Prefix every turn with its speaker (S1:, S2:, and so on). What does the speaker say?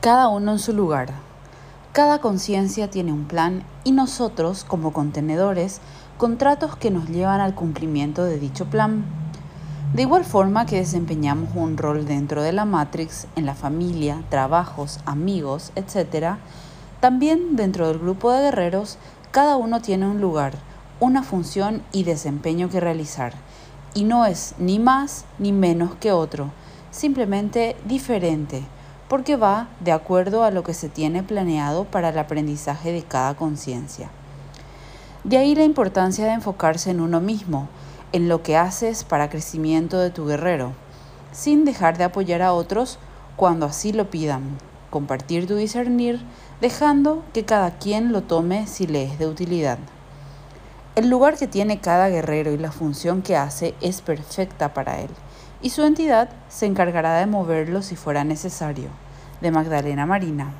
S1: Cada uno en su lugar. Cada conciencia tiene un plan y nosotros, como contenedores, contratos que nos llevan al cumplimiento de dicho plan. De igual forma que desempeñamos un rol dentro de la Matrix, en la familia, trabajos, amigos, etc., también dentro del grupo de guerreros, cada uno tiene un lugar, una función y desempeño que realizar, y no es ni más ni menos que otro, simplemente diferente porque va de acuerdo a lo que se tiene planeado para el aprendizaje de cada conciencia. De ahí la importancia de enfocarse en uno mismo, en lo que haces para crecimiento de tu guerrero, sin dejar de apoyar a otros cuando así lo pidan, compartir tu discernir, dejando que cada quien lo tome si le es de utilidad. El lugar que tiene cada guerrero y la función que hace es perfecta para él y su entidad se encargará de moverlo si fuera necesario. De Magdalena Marina.